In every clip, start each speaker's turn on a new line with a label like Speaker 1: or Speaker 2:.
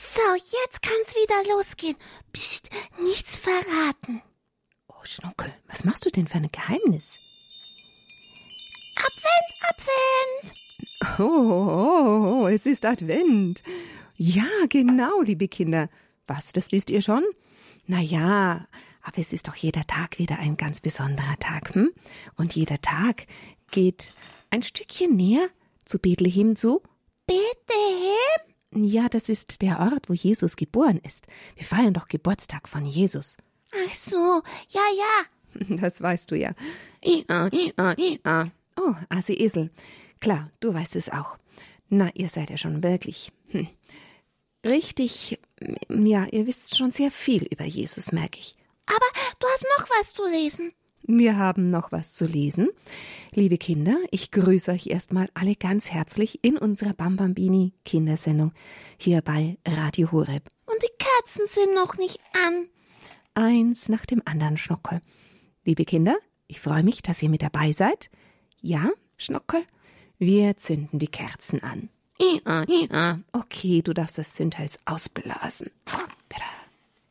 Speaker 1: So, jetzt kann's wieder losgehen. Psst, nichts verraten.
Speaker 2: Oh, Schnuckel, was machst du denn für ein Geheimnis?
Speaker 1: Advent, Advent.
Speaker 2: Oh, oh, oh, es ist Advent. Ja, genau, liebe Kinder. Was, das wisst ihr schon? Na ja, aber es ist doch jeder Tag wieder ein ganz besonderer Tag, hm? Und jeder Tag geht ein Stückchen näher zu Bethlehem zu.
Speaker 1: Bethlehem?
Speaker 2: Ja, das ist der Ort, wo Jesus geboren ist. Wir feiern doch Geburtstag von Jesus.
Speaker 1: Ach so, ja, ja.
Speaker 2: Das weißt du ja. Ia, ia, ia. Oh, Asi Esel. Klar, du weißt es auch. Na, ihr seid ja schon wirklich. Hm. Richtig, ja, ihr wisst schon sehr viel über Jesus, merke ich.
Speaker 1: Aber du hast noch was zu lesen.
Speaker 2: Wir haben noch was zu lesen. Liebe Kinder, ich grüße euch erstmal alle ganz herzlich in unserer Bambambini Kindersendung hier bei Radio Horeb.
Speaker 1: Und die Kerzen sind noch nicht an.
Speaker 2: Eins nach dem anderen, Schnuckel. Liebe Kinder, ich freue mich, dass ihr mit dabei seid. Ja, Schnuckel, wir zünden die Kerzen an. Okay, du darfst das Zündhals ausblasen.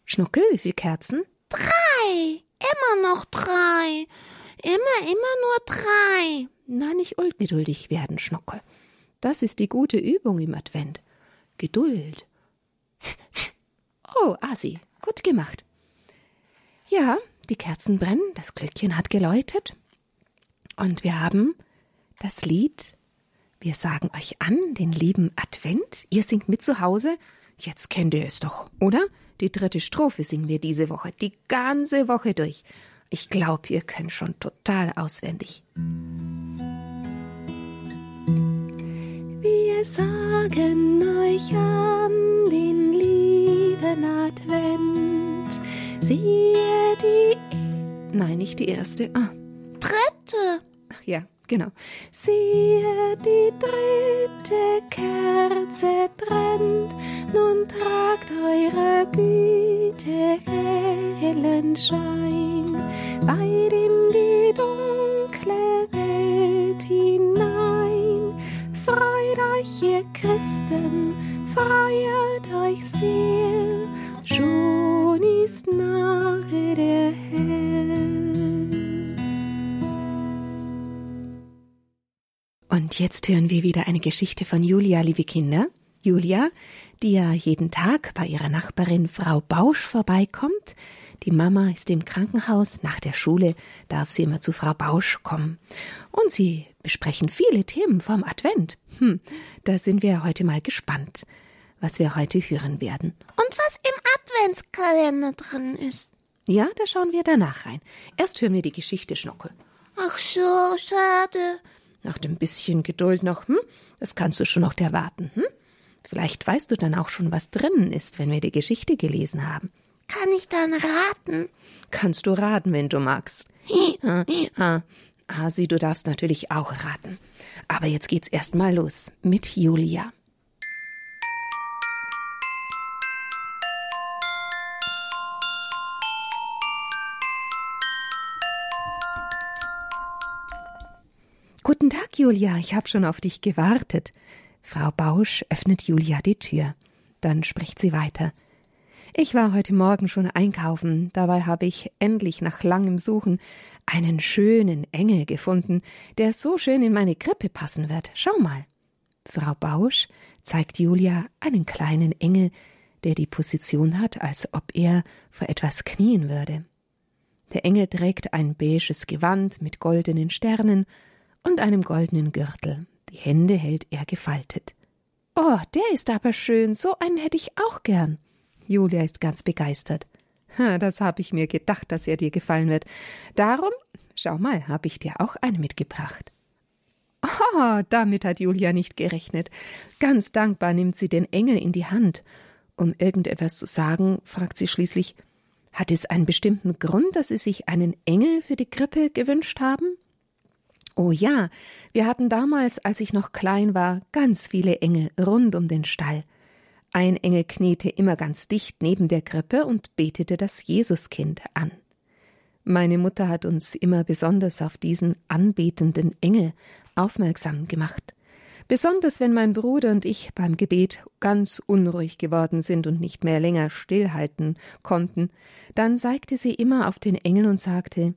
Speaker 2: Schnuckel, wie viele Kerzen?
Speaker 1: Drei. Immer noch drei. Immer, immer nur drei.
Speaker 2: Na, nicht ungeduldig werden, Schnuckel. Das ist die gute Übung im Advent. Geduld. Oh, Asi, gut gemacht. Ja, die Kerzen brennen, das Glöckchen hat geläutet. Und wir haben das Lied Wir sagen euch an, den lieben Advent. Ihr singt mit zu Hause. Jetzt kennt ihr es doch, oder? Die dritte Strophe singen wir diese Woche, die ganze Woche durch. Ich glaube, ihr könnt schon total auswendig. Wir sagen euch an den lieben Advent. Siehe die. Nein, nicht die erste. Ah.
Speaker 1: Dritte.
Speaker 2: Ach ja, genau. Siehe, die dritte Kerze brennt, nun tragt eure Güte hellen Schein weit in die dunkle Welt hinein. Freut euch, ihr Christen, feiert euch sehr, Und jetzt hören wir wieder eine Geschichte von Julia, liebe Kinder. Julia, die ja jeden Tag bei ihrer Nachbarin Frau Bausch vorbeikommt. Die Mama ist im Krankenhaus, nach der Schule darf sie immer zu Frau Bausch kommen. Und sie besprechen viele Themen vom Advent. Hm, da sind wir heute mal gespannt, was wir heute hören werden.
Speaker 1: Und was im Adventskalender drin ist.
Speaker 2: Ja, da schauen wir danach rein. Erst hören wir die Geschichte Schnockel.
Speaker 1: Ach so, schade.
Speaker 2: Nach dem bisschen Geduld noch, hm? Das kannst du schon noch erwarten, hm? Vielleicht weißt du dann auch schon, was drinnen ist, wenn wir die Geschichte gelesen haben.
Speaker 1: Kann ich dann raten?
Speaker 2: Kannst du raten, wenn du magst. Ja, ja. Asi, du darfst natürlich auch raten. Aber jetzt geht's erst mal los mit Julia. Julia, ich habe schon auf dich gewartet. Frau Bausch öffnet Julia die Tür. Dann spricht sie weiter. Ich war heute Morgen schon einkaufen, dabei habe ich endlich nach langem Suchen einen schönen Engel gefunden, der so schön in meine Krippe passen wird. Schau mal. Frau Bausch zeigt Julia einen kleinen Engel, der die Position hat, als ob er vor etwas knien würde. Der Engel trägt ein beiges Gewand mit goldenen Sternen und einem goldenen Gürtel. Die Hände hält er gefaltet. Oh, der ist aber schön, so einen hätte ich auch gern. Julia ist ganz begeistert. Das habe ich mir gedacht, dass er dir gefallen wird. Darum, schau mal, habe ich dir auch eine mitgebracht. Oh, damit hat Julia nicht gerechnet. Ganz dankbar nimmt sie den Engel in die Hand. Um irgendetwas zu sagen, fragt sie schließlich Hat es einen bestimmten Grund, dass Sie sich einen Engel für die Krippe gewünscht haben? Oh ja, wir hatten damals, als ich noch klein war, ganz viele Engel rund um den Stall. Ein Engel kniete immer ganz dicht neben der Krippe und betete das Jesuskind an. Meine Mutter hat uns immer besonders auf diesen anbetenden Engel aufmerksam gemacht. Besonders wenn mein Bruder und ich beim Gebet ganz unruhig geworden sind und nicht mehr länger stillhalten konnten, dann zeigte sie immer auf den Engel und sagte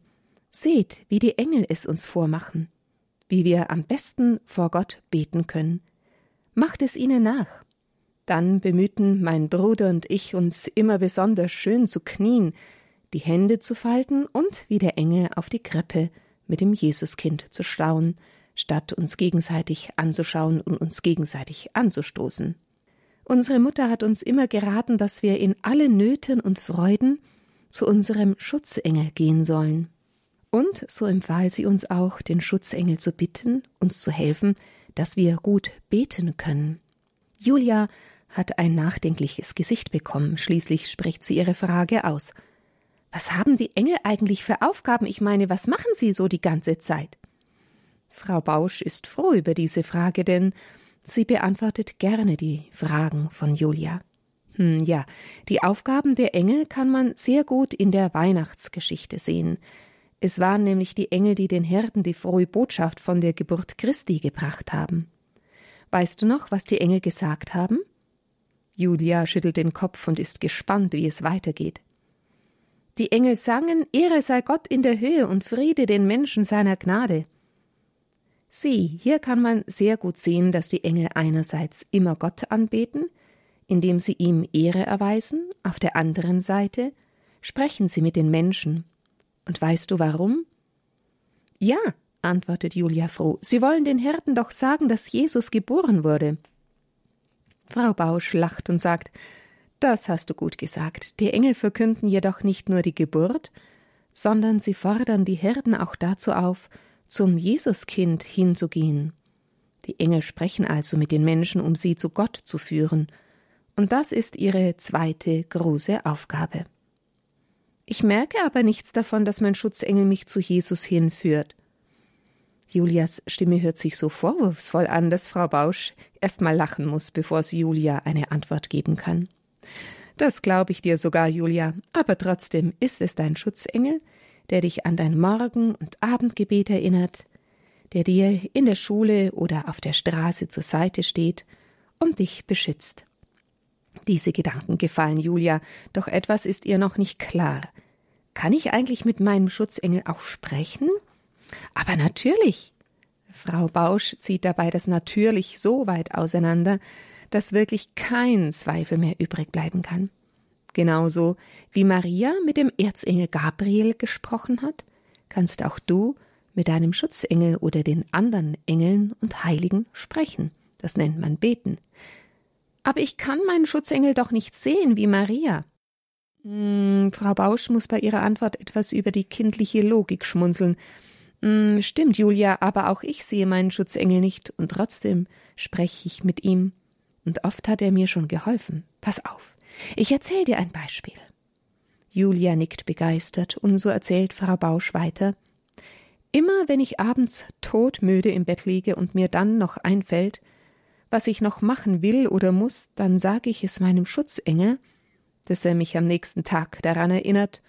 Speaker 2: Seht, wie die Engel es uns vormachen, wie wir am besten vor Gott beten können. Macht es ihnen nach. Dann bemühten mein Bruder und ich uns immer besonders schön zu knien, die Hände zu falten und wie der Engel auf die Krippe mit dem Jesuskind zu schauen, statt uns gegenseitig anzuschauen und uns gegenseitig anzustoßen. Unsere Mutter hat uns immer geraten, dass wir in alle Nöten und Freuden zu unserem Schutzengel gehen sollen. Und so empfahl sie uns auch, den Schutzengel zu bitten, uns zu helfen, dass wir gut beten können. Julia hat ein nachdenkliches Gesicht bekommen, schließlich spricht sie ihre Frage aus. Was haben die Engel eigentlich für Aufgaben? Ich meine, was machen sie so die ganze Zeit? Frau Bausch ist froh über diese Frage, denn sie beantwortet gerne die Fragen von Julia. Hm, ja, die Aufgaben der Engel kann man sehr gut in der Weihnachtsgeschichte sehen. Es waren nämlich die Engel, die den Hirten die frohe Botschaft von der Geburt Christi gebracht haben. Weißt du noch, was die Engel gesagt haben? Julia schüttelt den Kopf und ist gespannt, wie es weitergeht. Die Engel sangen Ehre sei Gott in der Höhe und Friede den Menschen seiner Gnade. Sieh, hier kann man sehr gut sehen, dass die Engel einerseits immer Gott anbeten, indem sie ihm Ehre erweisen, auf der anderen Seite sprechen sie mit den Menschen. Und weißt du warum? Ja, antwortet Julia froh, sie wollen den Hirten doch sagen, dass Jesus geboren wurde. Frau Bausch lacht und sagt, das hast du gut gesagt. Die Engel verkünden jedoch nicht nur die Geburt, sondern sie fordern die Hirten auch dazu auf, zum Jesuskind hinzugehen. Die Engel sprechen also mit den Menschen, um sie zu Gott zu führen, und das ist ihre zweite große Aufgabe. Ich merke aber nichts davon, dass mein Schutzengel mich zu Jesus hinführt. Julias Stimme hört sich so vorwurfsvoll an, dass Frau Bausch erst mal lachen muss, bevor sie Julia eine Antwort geben kann. Das glaube ich dir sogar, Julia, aber trotzdem ist es dein Schutzengel, der dich an dein Morgen- und Abendgebet erinnert, der dir in der Schule oder auf der Straße zur Seite steht und dich beschützt. Diese Gedanken gefallen Julia, doch etwas ist ihr noch nicht klar. Kann ich eigentlich mit meinem Schutzengel auch sprechen? Aber natürlich. Frau Bausch zieht dabei das natürlich so weit auseinander, dass wirklich kein Zweifel mehr übrig bleiben kann. Genauso wie Maria mit dem Erzengel Gabriel gesprochen hat, kannst auch du mit deinem Schutzengel oder den anderen Engeln und Heiligen sprechen. Das nennt man beten. Aber ich kann meinen Schutzengel doch nicht sehen wie Maria. Hm, Frau Bausch muss bei ihrer Antwort etwas über die kindliche Logik schmunzeln. Hm, stimmt, Julia, aber auch ich sehe meinen Schutzengel nicht, und trotzdem spreche ich mit ihm. Und oft hat er mir schon geholfen. Pass auf. Ich erzähle dir ein Beispiel. Julia nickt begeistert, und so erzählt Frau Bausch weiter. Immer wenn ich abends todmüde im Bett liege und mir dann noch einfällt, was ich noch machen will oder muss, dann sage ich es meinem Schutzengel, dass er mich am nächsten Tag daran erinnert,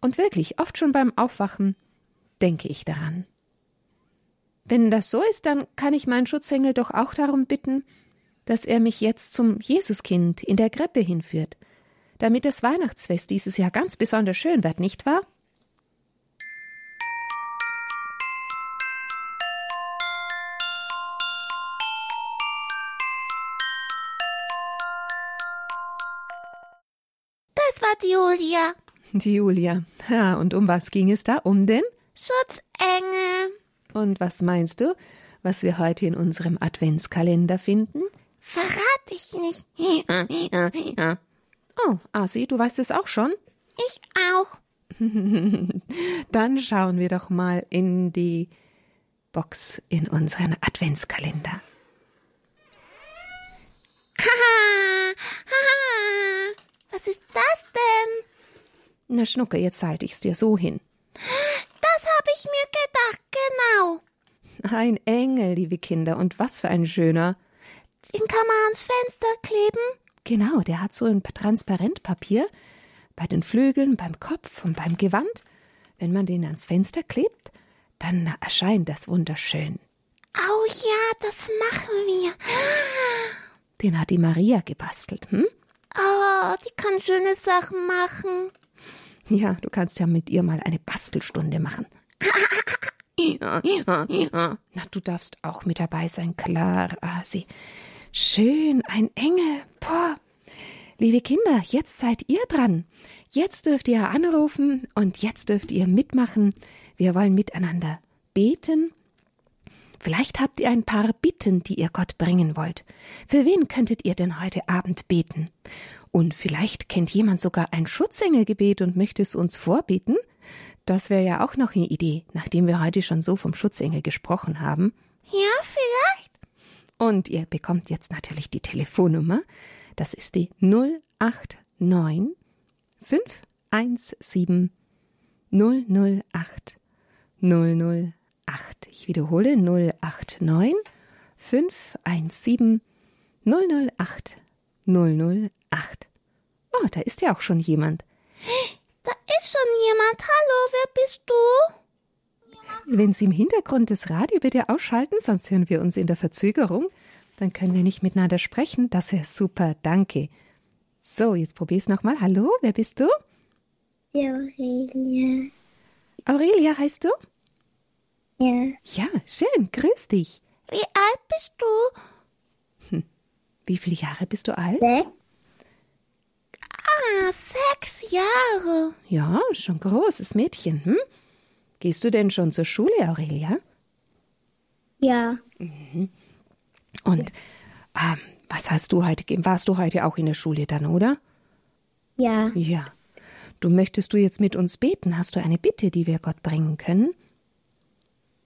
Speaker 2: und wirklich oft schon beim Aufwachen denke ich daran. Wenn das so ist, dann kann ich meinen Schutzengel doch auch darum bitten, dass er mich jetzt zum Jesuskind in der Krippe hinführt, damit das Weihnachtsfest dieses Jahr ganz besonders schön wird, nicht wahr?
Speaker 1: Das war die Julia.
Speaker 2: Die Julia. Ja, und um was ging es da? Um den
Speaker 1: Schutzengel.
Speaker 2: Und was meinst du, was wir heute in unserem Adventskalender finden?
Speaker 1: Verrat ich nicht.
Speaker 2: Oh, Asi, du weißt es auch schon?
Speaker 1: Ich auch.
Speaker 2: Dann schauen wir doch mal in die Box in unseren Adventskalender.
Speaker 1: Haha, haha. Was ist das?
Speaker 2: Na, Schnucke, jetzt halte ich's dir so hin.
Speaker 1: Das habe ich mir gedacht, genau.
Speaker 2: Ein Engel, liebe Kinder, und was für ein schöner.
Speaker 1: Den kann man ans Fenster kleben.
Speaker 2: Genau, der hat so ein Transparentpapier bei den Flügeln, beim Kopf und beim Gewand. Wenn man den ans Fenster klebt, dann erscheint das wunderschön.
Speaker 1: Oh ja, das machen wir.
Speaker 2: Den hat die Maria gebastelt, hm?
Speaker 1: Oh, die kann schöne Sachen machen.
Speaker 2: Ja, du kannst ja mit ihr mal eine Bastelstunde machen. Ja, ja, ja. Na, du darfst auch mit dabei sein, klar, Asi. Schön, ein Engel. Boah. Liebe Kinder, jetzt seid ihr dran. Jetzt dürft ihr anrufen und jetzt dürft ihr mitmachen. Wir wollen miteinander beten. Vielleicht habt ihr ein paar Bitten, die ihr Gott bringen wollt. Für wen könntet ihr denn heute Abend beten? Und vielleicht kennt jemand sogar ein Schutzengelgebet und möchte es uns vorbeten? Das wäre ja auch noch eine Idee, nachdem wir heute schon so vom Schutzengel gesprochen haben.
Speaker 1: Ja, vielleicht.
Speaker 2: Und ihr bekommt jetzt natürlich die Telefonnummer. Das ist die 089 517 008 008. Ich wiederhole 089 517 008 008. Oh, da ist ja auch schon jemand.
Speaker 1: Da ist schon jemand. Hallo, wer bist du?
Speaker 2: Wenn Sie im Hintergrund das Radio bitte ausschalten, sonst hören wir uns in der Verzögerung. Dann können wir nicht miteinander sprechen. Das wäre super, danke. So, jetzt probier's nochmal. Hallo, wer bist du?
Speaker 3: Die Aurelia.
Speaker 2: Aurelia heißt du?
Speaker 3: Ja.
Speaker 2: Ja, schön, grüß dich.
Speaker 1: Wie alt bist du?
Speaker 2: Wie viele Jahre bist du alt?
Speaker 3: Sechs.
Speaker 1: Ah, sechs Jahre.
Speaker 2: Ja, schon großes Mädchen, hm? Gehst du denn schon zur Schule, Aurelia?
Speaker 3: Ja.
Speaker 2: Und ähm, was hast du heute, warst du heute auch in der Schule dann, oder?
Speaker 3: Ja.
Speaker 2: Ja. Du möchtest du jetzt mit uns beten? Hast du eine Bitte, die wir Gott bringen können?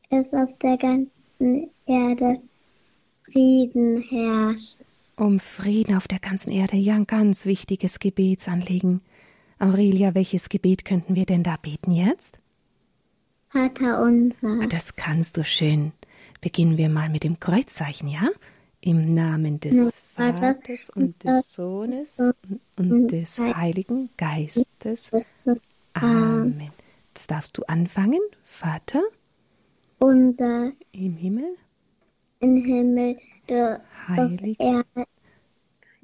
Speaker 3: Dass auf der ganzen Erde Frieden herrscht.
Speaker 2: Um Frieden auf der ganzen Erde. Ja, ein ganz wichtiges Gebetsanliegen. Aurelia, welches Gebet könnten wir denn da beten jetzt?
Speaker 3: Vater unser.
Speaker 2: Das kannst du schön. Beginnen wir mal mit dem Kreuzzeichen, ja? Im Namen des
Speaker 3: Vaters
Speaker 2: und des Sohnes und- des Heiligen Geistes. Amen. Jetzt darfst du anfangen. Vater
Speaker 3: Unser
Speaker 2: im Himmel,
Speaker 3: im Himmel,
Speaker 2: heilig
Speaker 3: Erde,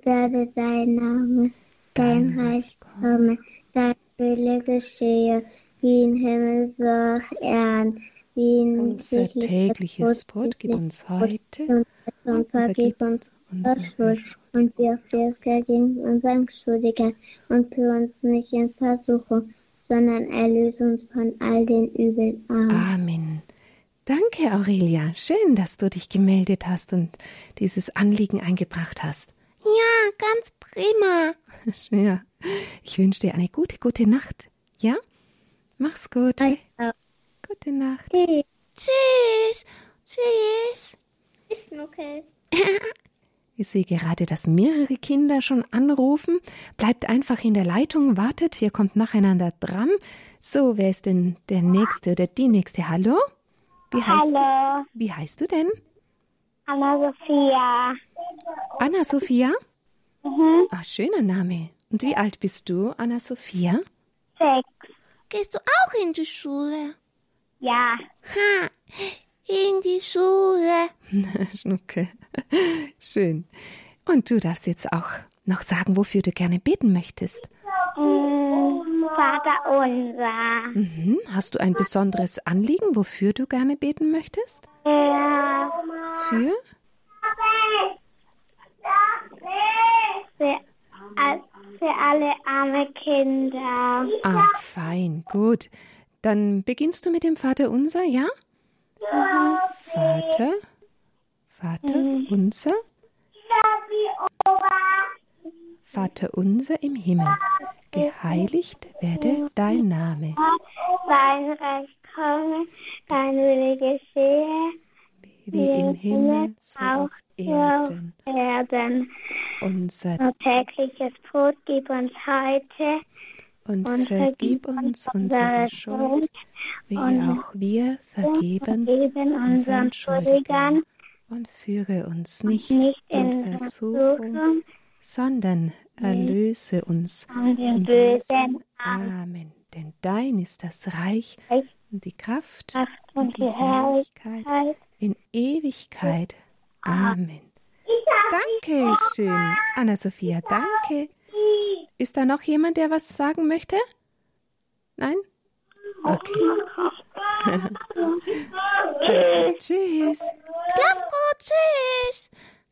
Speaker 3: werde dein Name, dein Reich komme, dein Wille geschehe, wie im Himmel so auf Erden, wie in
Speaker 2: unser tägliches Brot gib uns heute
Speaker 3: und vergib uns unsere Schuld und wir vergeben unseren Schuldigern und führe uns nicht in Versuchung, sondern erlöse uns von all den Übeln. Amen.
Speaker 2: Amen. Danke, Aurelia. Schön, dass du dich gemeldet hast und dieses Anliegen eingebracht hast.
Speaker 1: Ja, ganz prima.
Speaker 2: Ja, ich wünsche dir eine gute, gute Nacht. Ja? Mach's gut.
Speaker 3: Auch.
Speaker 2: Gute Nacht.
Speaker 3: Tschüss.
Speaker 1: Tschüss. Tschüss.
Speaker 3: Schnuckel.
Speaker 2: Ich sehe gerade, dass mehrere Kinder schon anrufen. Bleibt einfach in der Leitung, wartet, ihr kommt nacheinander dran. So, wer ist denn der Nächste oder die Nächste? Hallo? Wie heißt,
Speaker 3: Hallo,
Speaker 2: wie heißt du denn?
Speaker 3: Anna-Sophia.
Speaker 2: Anna-Sophia?
Speaker 3: Mhm.
Speaker 2: Ah, schöner Name. Und wie alt bist du, Anna-Sophia?
Speaker 3: Sechs.
Speaker 1: Gehst du auch in die Schule?
Speaker 3: Ja.
Speaker 1: Ha, in die Schule.
Speaker 2: Schnucke. Schön. Und du darfst jetzt auch noch sagen, wofür du gerne beten möchtest.
Speaker 3: Mm, Vater unser.
Speaker 2: Mhm. Hast du ein besonderes Anliegen, wofür du gerne beten möchtest?
Speaker 3: Ja.
Speaker 2: Für?
Speaker 3: Für, für alle arme Kinder.
Speaker 2: Ah, fein, gut. Dann beginnst du mit dem Vater unser, ja? Vater, Vater unser, Vater unser im Himmel, geheiligt werde dein Name,
Speaker 3: Dein Reich komme, dein Wille geschehe,
Speaker 2: wie im Himmel, so auf Erden.
Speaker 3: Erden.
Speaker 2: Unser
Speaker 3: tägliches Brot gib uns heute
Speaker 2: und
Speaker 3: und
Speaker 2: vergib uns unsere Schuld, wie auch wir vergeben unseren Schuldigern. Und führe uns nicht
Speaker 3: nicht
Speaker 2: in Versuchung, sondern erlöse uns
Speaker 3: von Bösen.
Speaker 2: Amen. Denn dein ist das Reich und die Kraft und die Herrlichkeit In Ewigkeit. Amen. Danke schön, Anna-Sophia, danke. Ist da noch jemand, der was sagen möchte? Nein? Okay. Tschüss.
Speaker 1: Schlaf gut, tschüss.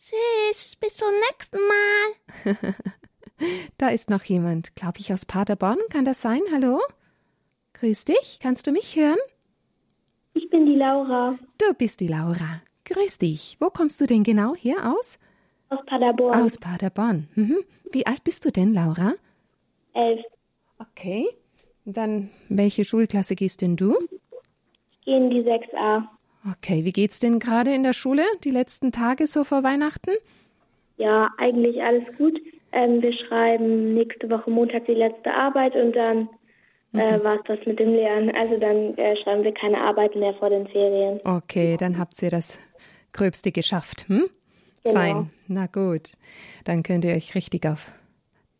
Speaker 1: Tschüss, bis zum nächsten Mal.
Speaker 2: Da ist noch jemand, glaube ich, aus Paderborn. Kann das sein? Hallo? Grüß dich. Kannst du mich hören?
Speaker 3: Ich bin die Laura
Speaker 2: Du bist die Laura. Grüß dich. Wo kommst du denn genau hier aus?
Speaker 3: aus Paderborn.
Speaker 2: Aus Paderborn. Mhm. Wie alt bist du denn, Laura?
Speaker 3: elf.
Speaker 2: Okay. Dann, welche Schulklasse gehst denn du?
Speaker 3: Ich gehe in die 6a.
Speaker 2: Okay, wie geht's denn gerade in der Schule? Die letzten Tage so vor Weihnachten?
Speaker 3: Ja, eigentlich alles gut. Ähm, wir schreiben nächste Woche Montag die letzte Arbeit und dann äh, war es das mit dem Lernen. Also dann äh, schreiben wir keine Arbeit mehr vor den Ferien.
Speaker 2: Okay, dann habt ihr das Gröbste geschafft. Hm?
Speaker 3: Genau.
Speaker 2: Fein. Na gut. Dann könnt ihr euch richtig auf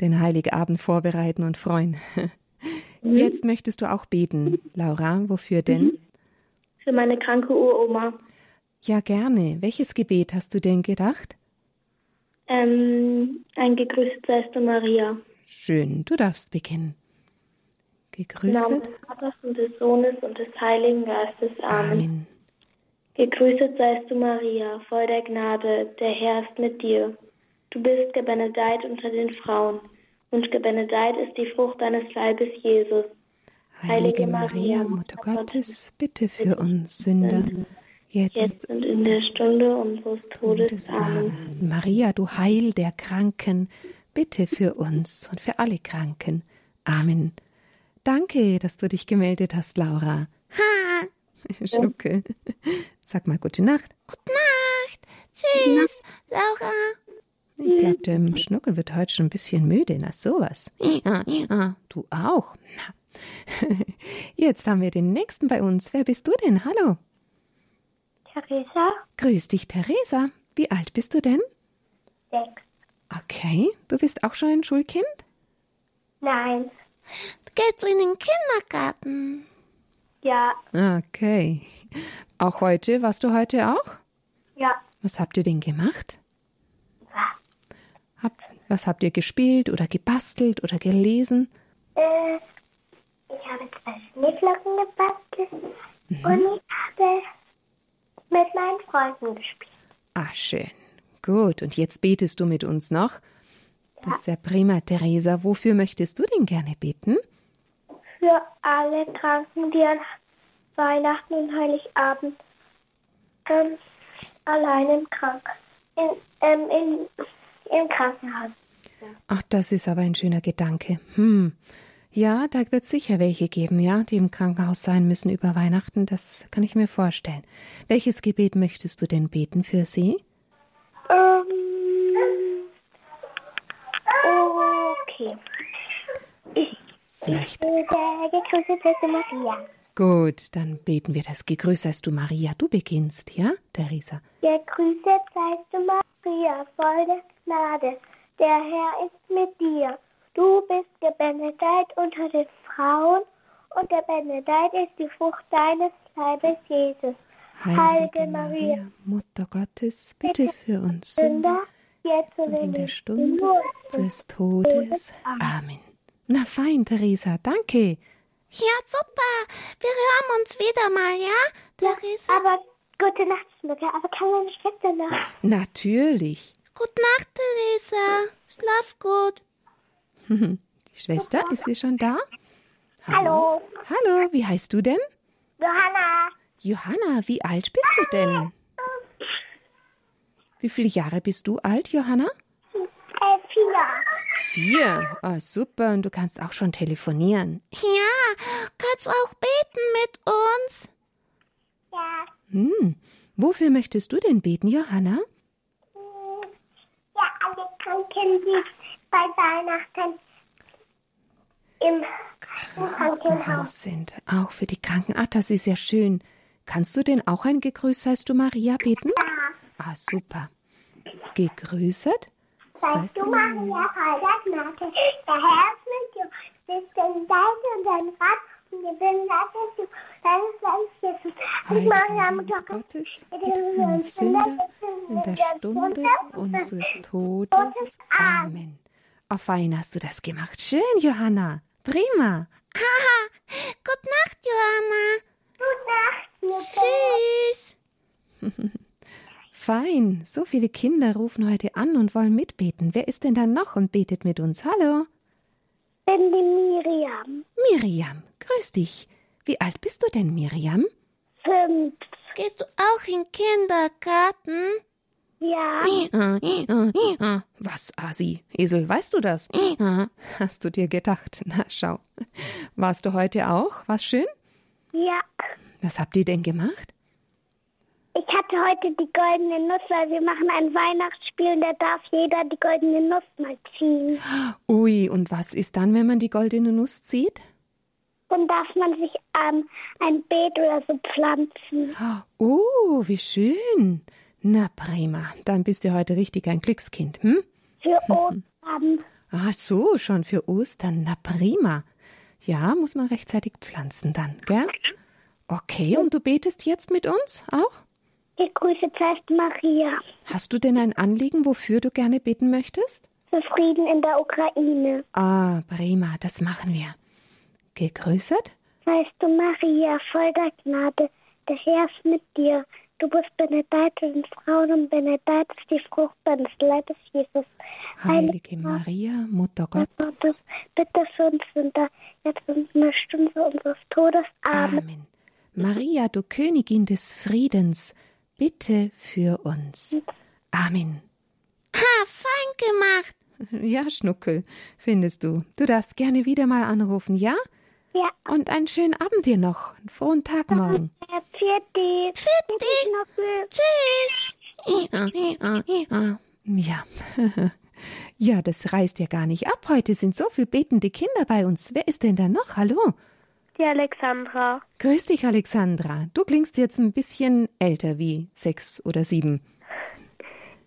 Speaker 2: den Heiligabend vorbereiten und freuen. Jetzt möchtest du auch beten, Laura. Wofür denn?
Speaker 3: Für meine kranke Uroma.
Speaker 2: Ja, gerne. Welches Gebet hast du denn gedacht?
Speaker 3: Ähm, ein gegrüßet seist du, Maria.
Speaker 2: Schön, du darfst beginnen.
Speaker 3: Im Namen
Speaker 2: Gegrüßet.
Speaker 3: des Vaters und des Sohnes und des Heiligen Geistes. Amen.
Speaker 2: Amen.
Speaker 3: Gegrüßet seist du, Maria, voll der Gnade, der Herr ist mit dir. Du bist gebenedeit unter den Frauen, und gebenedeit ist die Frucht deines Leibes, Jesus.
Speaker 2: Heilige Maria, Mutter Gottes, bitte für uns Sünder, jetzt
Speaker 3: und in der Stunde unseres Todes.
Speaker 2: des
Speaker 3: Amen.
Speaker 2: Amen. Maria, du Heil der Kranken, bitte für uns und für alle Kranken. Amen. Danke, dass du dich gemeldet hast, Laura.
Speaker 1: Ha,
Speaker 2: Schnuckel. Sag mal gute Nacht.
Speaker 1: Nacht. Tschüss, Laura.
Speaker 2: Ich glaube, der Schnuckel wird heute schon ein bisschen müde. Na sowas.
Speaker 1: Ja, ja.
Speaker 2: Du auch. Na. Jetzt haben wir den nächsten bei uns. Wer bist du denn? Hallo.
Speaker 3: Theresa?
Speaker 2: Grüß dich, Theresa. Wie alt bist du denn?
Speaker 3: Sechs.
Speaker 2: Okay, du bist auch schon ein Schulkind?
Speaker 3: Nein.
Speaker 1: Gehst du in den Kindergarten?
Speaker 3: Ja.
Speaker 2: Okay. Auch heute? Warst du heute auch?
Speaker 3: Ja.
Speaker 2: Was habt ihr denn gemacht?
Speaker 3: Was?
Speaker 2: Hab, was habt ihr gespielt oder gebastelt oder gelesen?
Speaker 3: Äh, ich habe zwei Schneeflocken gebastelt und ich habe mit meinen Freunden gespielt.
Speaker 2: Ah, schön. Gut, und jetzt betest du mit uns noch. Das ist ja prima, Theresa. Wofür möchtest du denn gerne beten?
Speaker 3: Für alle Kranken, die an Weihnachten und Heiligabend ähm, allein im Krank in, ähm, in, im Krankenhaus.
Speaker 2: Ach, das ist aber ein schöner Gedanke. Hm. Ja, da wird sicher welche geben, ja, die im Krankenhaus sein müssen über Weihnachten. Das kann ich mir vorstellen. Welches Gebet möchtest du denn beten für sie?
Speaker 3: Ähm, okay. Ich
Speaker 2: Vielleicht.
Speaker 3: Maria.
Speaker 2: Gut, dann beten wir das. Gegrüßt seist du, Maria. Du beginnst, ja, Theresa?
Speaker 3: Gegrüßet seist du, Maria, voll der Gnade. Der Herr ist mit dir. Du bist gebenedeit unter den Frauen und gebenedeit ist die Frucht deines Leibes, Jesus. Heilige Maria,
Speaker 2: Mutter Gottes, bitte für uns Sünder,
Speaker 3: jetzt
Speaker 2: und in der Stunde des Todes. Amen. Na fein, Theresa, danke.
Speaker 1: Ja, super. Wir hören uns wieder mal, ja? Theresa.
Speaker 3: Aber gute Nacht, Schnucke. Aber kann meine Schwester noch?
Speaker 2: Natürlich.
Speaker 1: Gute Nacht, Theresa. Schlaf gut.
Speaker 2: Die Schwester, ist sie schon da?
Speaker 3: Hallo,
Speaker 2: Hallo, wie heißt du denn?
Speaker 3: Johanna.
Speaker 2: Johanna, wie alt bist du denn? Wie viele Jahre bist du alt, Johanna?
Speaker 3: Äh, vier.
Speaker 2: Vier. Ah, super. Und du kannst auch schon telefonieren.
Speaker 1: Ja, kannst du auch beten mit uns?
Speaker 3: Ja.
Speaker 2: Hm. Wofür möchtest du denn beten, Johanna?
Speaker 3: Ja, alle Kranken, die bei Weihnachten im Krankenhaus.
Speaker 2: Sind. Auch für die Kranken. Ach, das ist ja schön. Kannst du denn auch ein Gegrüßt seist du Maria beten? Ah, super. Gegrüßet
Speaker 3: Seist du Maria, voll der Gnade, der Herr ist mit dir. Bist denn dein und dein Rat und gewinnen ist du deines Leibes Jesus. Heilige Maria, Mutter
Speaker 2: Gottes, bitte für uns Sünder, in der Stunde unseres Todes. Amen. Auf Wein hast du das gemacht. Schön, Johanna. Prima.
Speaker 1: Haha, gute Nacht, Johanna. Tschüss.
Speaker 2: Fein. So viele Kinder rufen heute an und wollen mitbeten. Wer ist denn da noch und betet mit uns? Hallo?
Speaker 3: bin die Miriam.
Speaker 2: Miriam, grüß dich. Wie alt bist du denn, Miriam?
Speaker 3: Fünf.
Speaker 1: Gehst du auch in Kindergarten?
Speaker 3: Ja.
Speaker 2: Was, Asi? Esel, weißt du das? Hast du dir gedacht? Na, schau. Warst du heute auch? War's schön?
Speaker 3: Ja.
Speaker 2: Was habt ihr denn gemacht?
Speaker 3: Ich hatte heute die goldene Nuss, weil wir machen ein Weihnachtsspiel und da darf jeder die goldene Nuss mal ziehen.
Speaker 2: Ui, und was ist dann, wenn man die goldene Nuss zieht?
Speaker 3: Dann darf man sich ähm, ein Beet oder so pflanzen.
Speaker 2: Oh, wie schön. Na prima, dann bist du heute richtig ein Glückskind, hm?
Speaker 3: Für Ostern.
Speaker 2: Ach so, schon für Ostern. Na prima. Ja, muss man rechtzeitig pflanzen dann, gell? Okay, und du betest jetzt mit uns auch?
Speaker 3: Ich grüße zuerst Maria.
Speaker 2: Hast du denn ein Anliegen, wofür du gerne beten möchtest?
Speaker 3: Für Frieden in der Ukraine.
Speaker 2: Ah, prima, das machen wir. Gegrüßet?
Speaker 3: Weißt du, Maria, voll der Gnade, der Herr ist mit dir. Du bist benedeit in den Frauen und benedeit ist die Frucht deines Leibes, Jesus.
Speaker 2: Heilige Maria, Mutter Gottes.
Speaker 3: Bitte für uns Sünder, jetzt in der Stunde unseres Todes. Amen.
Speaker 2: Amen. Maria, du Königin des Friedens, bitte für uns. Amen.
Speaker 1: Ha, fein gemacht.
Speaker 2: Ja, Schnuckel, findest du. Du darfst gerne wieder mal anrufen, ja?
Speaker 3: Ja.
Speaker 2: Und einen schönen Abend dir noch. Einen frohen Tag morgen.
Speaker 3: Pfiat
Speaker 1: Pfiat Tschüss.
Speaker 2: Ja. ja, das reißt ja gar nicht ab. Heute sind so viele betende Kinder bei uns. Wer ist denn da noch? Hallo?
Speaker 3: Die Alexandra.
Speaker 2: Grüß dich, Alexandra. Du klingst jetzt ein bisschen älter wie sechs oder sieben.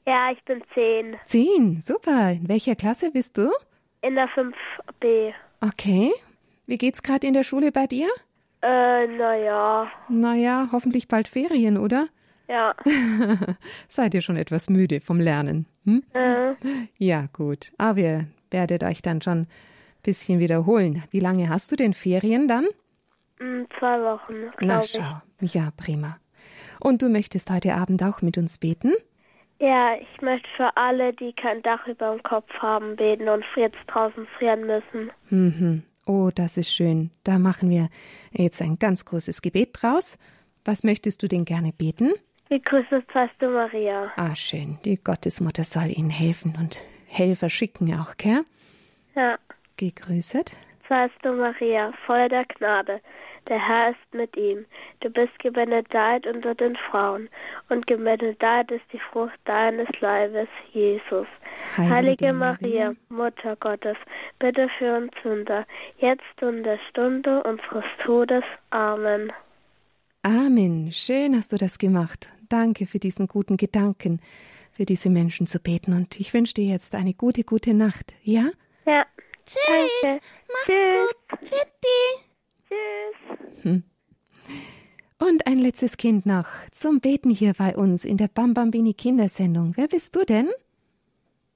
Speaker 3: Ja, ich bin zehn.
Speaker 2: Zehn, super. In welcher Klasse bist du?
Speaker 3: In der 5b.
Speaker 2: Okay. Wie geht's gerade in der Schule bei dir?
Speaker 3: Äh, naja.
Speaker 2: Naja, hoffentlich bald Ferien, oder?
Speaker 3: Ja.
Speaker 2: Seid ihr schon etwas müde vom Lernen? Hm?
Speaker 3: Äh,
Speaker 2: Ja, gut. Aber ihr werdet euch dann schon ein bisschen wiederholen. Wie lange hast du denn Ferien dann?
Speaker 3: mm, zwei Wochen,
Speaker 2: Na
Speaker 3: ich.
Speaker 2: schau. Ja, prima. Und du möchtest heute Abend auch mit uns beten?
Speaker 3: Ja, ich möchte für alle, die kein Dach über dem Kopf haben, beten und jetzt draußen frieren müssen.
Speaker 2: Mhm. Oh, das ist schön. Da machen wir jetzt ein ganz großes Gebet draus. Was möchtest du denn gerne beten?
Speaker 3: Grüßest weißt du, Maria?
Speaker 2: Ah, schön. Die Gottesmutter soll Ihnen helfen und Helfer schicken auch, gell?
Speaker 3: Ja.
Speaker 2: Gegrüßet.
Speaker 3: Weißt du, Maria, voll der Gnade. Der Herr ist mit ihm. Du bist gebenedeit unter den Frauen, und gebenedeit ist die Frucht deines Leibes, Jesus. Heilige Maria, Mutter Gottes, bitte für uns Sünder, jetzt und der Stunde unseres Todes. Amen.
Speaker 2: Amen. Schön hast du das gemacht. Danke für diesen guten Gedanken, für diese Menschen zu beten. Und ich wünsche dir jetzt eine gute, gute Nacht. Ja?
Speaker 3: Ja.
Speaker 1: Tschüss.
Speaker 3: Danke.
Speaker 1: Mach's
Speaker 3: Tschüss.
Speaker 1: gut. Fitti.
Speaker 3: Tschüss.
Speaker 2: Und ein letztes Kind noch zum Beten hier bei uns in der Bambambini Kindersendung. Wer bist du denn?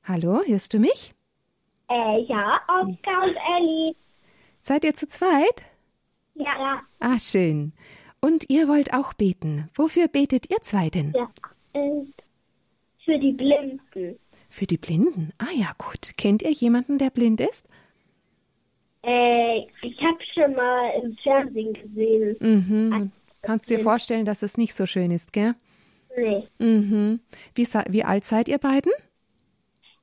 Speaker 2: Hallo, hörst du mich?
Speaker 3: Äh, ja, Oskar und Ellie.
Speaker 2: Seid ihr zu zweit?
Speaker 3: Ja.
Speaker 2: Ah, schön. Und ihr wollt auch beten. Wofür betet ihr zwei denn?
Speaker 3: Ja. Äh, für die Blinden.
Speaker 2: Für die Blinden? Ah ja, gut. Kennt ihr jemanden, der blind ist?
Speaker 3: Äh, ich habe schon mal im Fernsehen gesehen.
Speaker 2: Mhm. Kannst dir vorstellen, dass es nicht so schön ist, gell?
Speaker 3: Nee.
Speaker 2: Mhm. Wie, wie alt seid ihr beiden?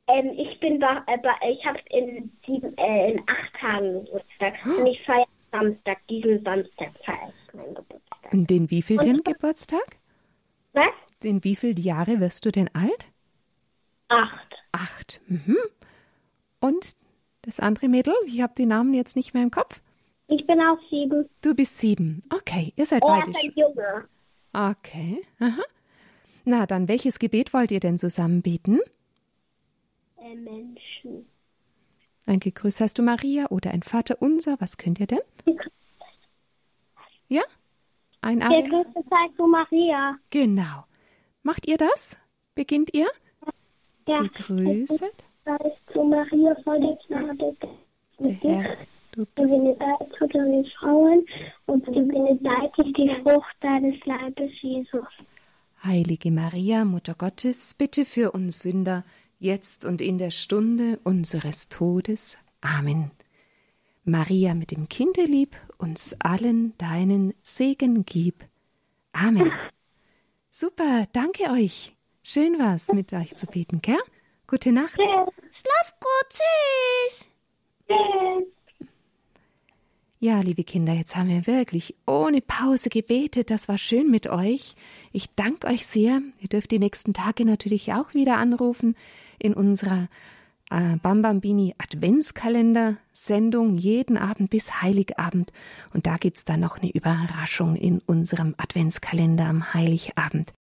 Speaker 3: Ähm, ich bin bei, äh, ich habe in sieben, äh, in acht Tagen Geburtstag. Und ich feiere Samstag, diesen Samstag feiere ich meinen Geburtstag.
Speaker 2: Und den wievielten Geburtstag?
Speaker 3: Was?
Speaker 2: In wie viele Jahre wirst du denn alt?
Speaker 3: Acht.
Speaker 2: Acht. Mhm. Und das andere Mädel? Ich habe die Namen jetzt nicht mehr im Kopf.
Speaker 3: Ich bin auch sieben.
Speaker 2: Du bist sieben. Okay, ihr seid
Speaker 3: Er
Speaker 2: beide.
Speaker 3: ist ein Junge.
Speaker 2: Okay. Aha. Na, dann welches Gebet wollt ihr denn zusammen beten?
Speaker 3: Äh, Menschen.
Speaker 2: Ein Gegrüß heißt du Maria oder ein Vater unser. Was könnt ihr denn? Ja? Ein Ave.
Speaker 3: größte zeigt zu Maria.
Speaker 2: Genau. Macht ihr das? Beginnt ihr?
Speaker 3: Ja.
Speaker 2: Gegrüßet.
Speaker 3: Zu Maria voll der Gnade.
Speaker 2: Der Herr, du bist
Speaker 3: Gebenedeit unter den Frauen und gebenedeit ist die Frucht deines Leibes, Jesus.
Speaker 2: Heilige Maria, Mutter Gottes, bitte für uns Sünder, jetzt und in der Stunde unseres Todes. Amen. Maria mit dem Kinde lieb, uns allen deinen Segen gib. Amen. Super, danke euch. Schön war's, mit euch zu beten, gell? Gute Nacht.
Speaker 1: Schlaf gut, tschüss.
Speaker 2: Ja, liebe Kinder, jetzt haben wir wirklich ohne Pause gebetet. Das war schön mit euch. Ich danke euch sehr. Ihr dürft die nächsten Tage natürlich auch wieder anrufen in unserer äh, Bambambini Adventskalender Sendung jeden Abend bis Heiligabend. Und da gibt's dann noch eine Überraschung in unserem Adventskalender am Heiligabend.